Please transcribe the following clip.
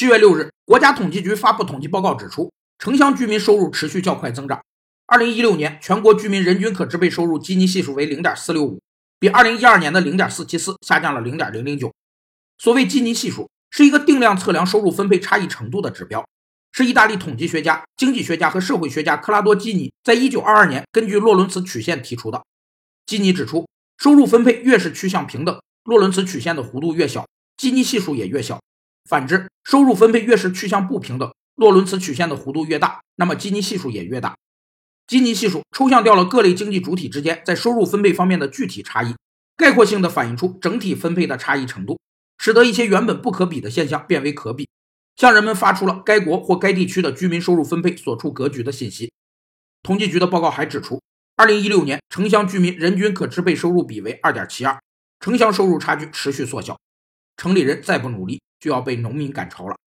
七月六日，国家统计局发布统计报告指出，城乡居民收入持续较快增长。二零一六年全国居民人均可支配收入基尼系数为零点四六五，比二零一二年的零点四七四下降了零点零零九。所谓基尼系数，是一个定量测量收入分配差异程度的指标，是意大利统计学家、经济学家和社会学家克拉多基尼在一九二二年根据洛伦茨曲线提出的。基尼指出，收入分配越是趋向平等，洛伦茨曲线的弧度越小，基尼系数也越小。反之，收入分配越是趋向不平等，洛伦茨曲线的弧度越大，那么基尼系数也越大。基尼系数抽象掉了各类经济主体之间在收入分配方面的具体差异，概括性的反映出整体分配的差异程度，使得一些原本不可比的现象变为可比，向人们发出了该国或该地区的居民收入分配所处格局的信息。统计局的报告还指出，二零一六年城乡居民人均可支配收入比为二点七二，城乡收入差距持续缩小，城里人再不努力。就要被农民赶超了。